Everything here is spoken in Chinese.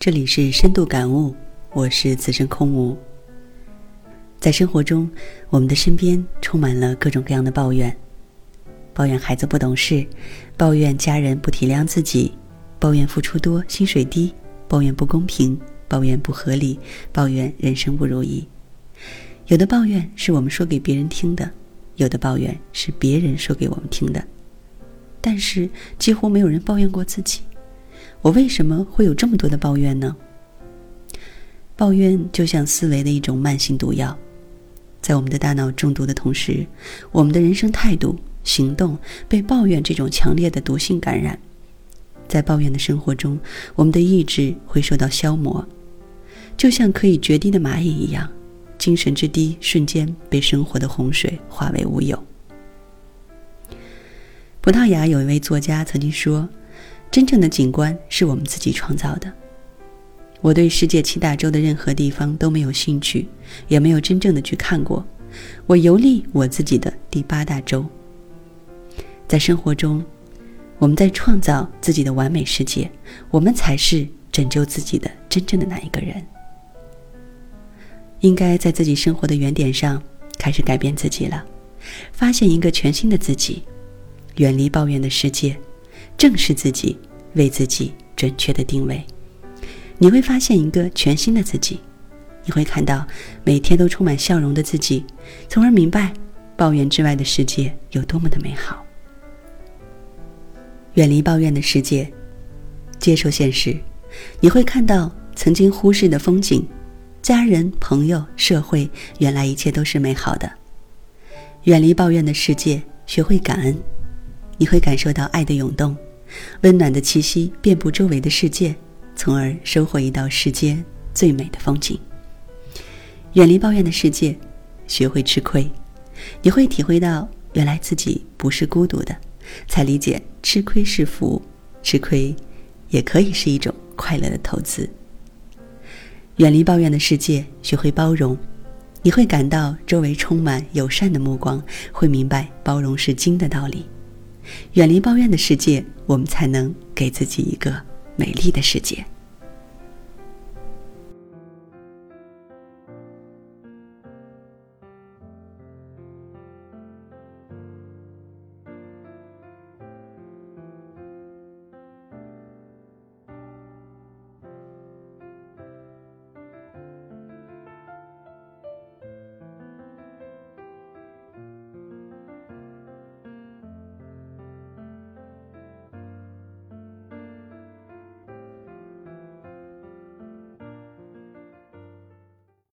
这里是深度感悟，我是此生空无。在生活中，我们的身边充满了各种各样的抱怨：抱怨孩子不懂事，抱怨家人不体谅自己，抱怨付出多薪水低，抱怨不公平，抱怨不合理，抱怨人生不如意。有的抱怨是我们说给别人听的，有的抱怨是别人说给我们听的，但是几乎没有人抱怨过自己。我为什么会有这么多的抱怨呢？抱怨就像思维的一种慢性毒药，在我们的大脑中毒的同时，我们的人生态度、行动被抱怨这种强烈的毒性感染。在抱怨的生活中，我们的意志会受到消磨，就像可以决堤的蚂蚁一样，精神之堤瞬间被生活的洪水化为乌有。葡萄牙有一位作家曾经说。真正的景观是我们自己创造的。我对世界七大洲的任何地方都没有兴趣，也没有真正的去看过。我游历我自己的第八大洲。在生活中，我们在创造自己的完美世界，我们才是拯救自己的真正的那一个人。应该在自己生活的原点上开始改变自己了，发现一个全新的自己，远离抱怨的世界。正视自己，为自己准确的定位，你会发现一个全新的自己，你会看到每天都充满笑容的自己，从而明白抱怨之外的世界有多么的美好。远离抱怨的世界，接受现实，你会看到曾经忽视的风景，家人、朋友、社会，原来一切都是美好的。远离抱怨的世界，学会感恩，你会感受到爱的涌动。温暖的气息遍布周围的世界，从而收获一道世间最美的风景。远离抱怨的世界，学会吃亏，你会体会到原来自己不是孤独的，才理解吃亏是福，吃亏也可以是一种快乐的投资。远离抱怨的世界，学会包容，你会感到周围充满友善的目光，会明白包容是金的道理。远离抱怨的世界，我们才能给自己一个美丽的世界。